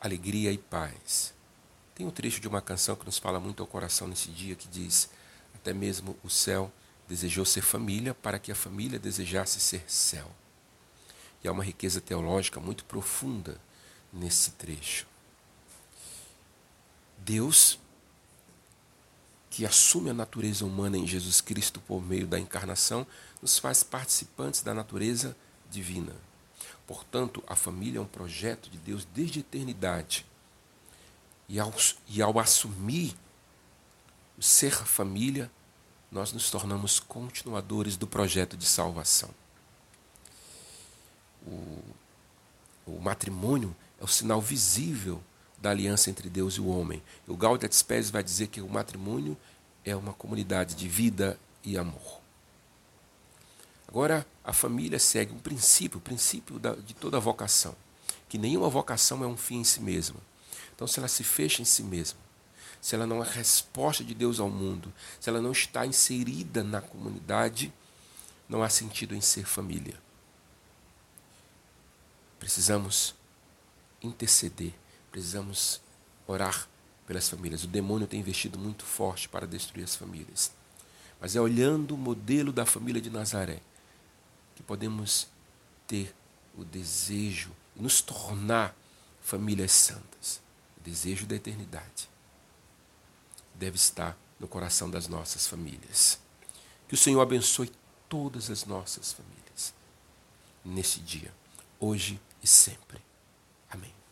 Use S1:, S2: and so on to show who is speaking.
S1: alegria e paz. Tem um trecho de uma canção que nos fala muito ao coração nesse dia que diz: Até mesmo o céu desejou ser família para que a família desejasse ser céu. E há uma riqueza teológica muito profunda nesse trecho. Deus, que assume a natureza humana em Jesus Cristo por meio da encarnação, nos faz participantes da natureza divina. Portanto, a família é um projeto de Deus desde a eternidade. E ao, e ao assumir o ser família, nós nos tornamos continuadores do projeto de salvação. O, o matrimônio é o sinal visível da aliança entre Deus e o homem. O Gaudium Spes vai dizer que o matrimônio é uma comunidade de vida e amor. Agora, a família segue um princípio, o princípio de toda vocação, que nenhuma vocação é um fim em si mesma. Então, se ela se fecha em si mesma, se ela não é resposta de Deus ao mundo, se ela não está inserida na comunidade, não há sentido em ser família. Precisamos interceder, precisamos orar pelas famílias. O demônio tem investido muito forte para destruir as famílias. Mas é olhando o modelo da família de Nazaré que podemos ter o desejo, nos tornar famílias santas. O desejo da eternidade deve estar no coração das nossas famílias. Que o Senhor abençoe todas as nossas famílias nesse dia, hoje e sempre. Amém.